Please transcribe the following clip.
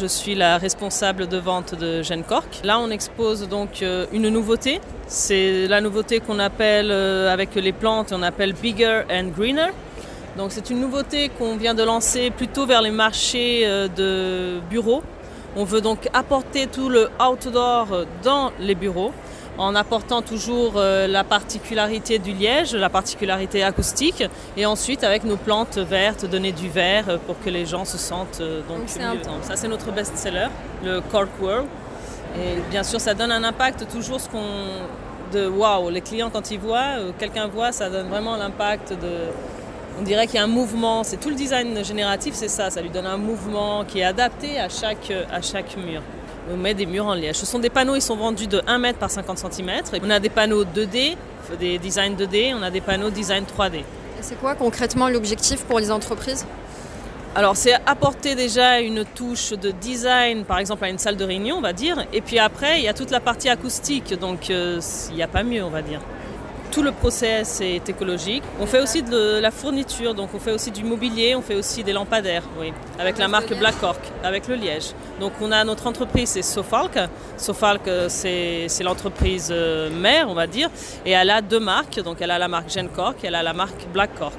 Je suis la responsable de vente de Gene Cork. Là, on expose donc euh, une nouveauté. C'est la nouveauté qu'on appelle euh, avec les plantes, on appelle Bigger and Greener. Donc c'est une nouveauté qu'on vient de lancer plutôt vers les marchés euh, de bureaux. On veut donc apporter tout le outdoor dans les bureaux en apportant toujours euh, la particularité du liège, la particularité acoustique, et ensuite avec nos plantes vertes, donner du vert euh, pour que les gens se sentent euh, donc, mieux. Ça c'est notre best-seller, le Cork World. Et bien sûr, ça donne un impact toujours ce qu'on de waouh. Les clients quand ils voient, quelqu'un voit, ça donne vraiment l'impact de. On dirait qu'il y a un mouvement. C'est tout le design génératif, c'est ça. Ça lui donne un mouvement qui est adapté à chaque à chaque mur on met des murs en liège. Ce sont des panneaux, ils sont vendus de 1 mètre par 50 cm. On a des panneaux 2D, des designs 2D, on a des panneaux design 3D. Et c'est quoi concrètement l'objectif pour les entreprises? Alors c'est apporter déjà une touche de design, par exemple à une salle de réunion, on va dire. Et puis après, il y a toute la partie acoustique, donc euh, il n'y a pas mieux, on va dire tout le process est écologique. On fait aussi de la fourniture, donc on fait aussi du mobilier, on fait aussi des lampadaires, oui, avec la marque Black Cork, avec le liège. Donc on a notre entreprise, c'est Sofalk. Sofalk, c'est l'entreprise euh, mère, on va dire, et elle a deux marques. Donc elle a la marque Gen Cork et elle a la marque Black Cork.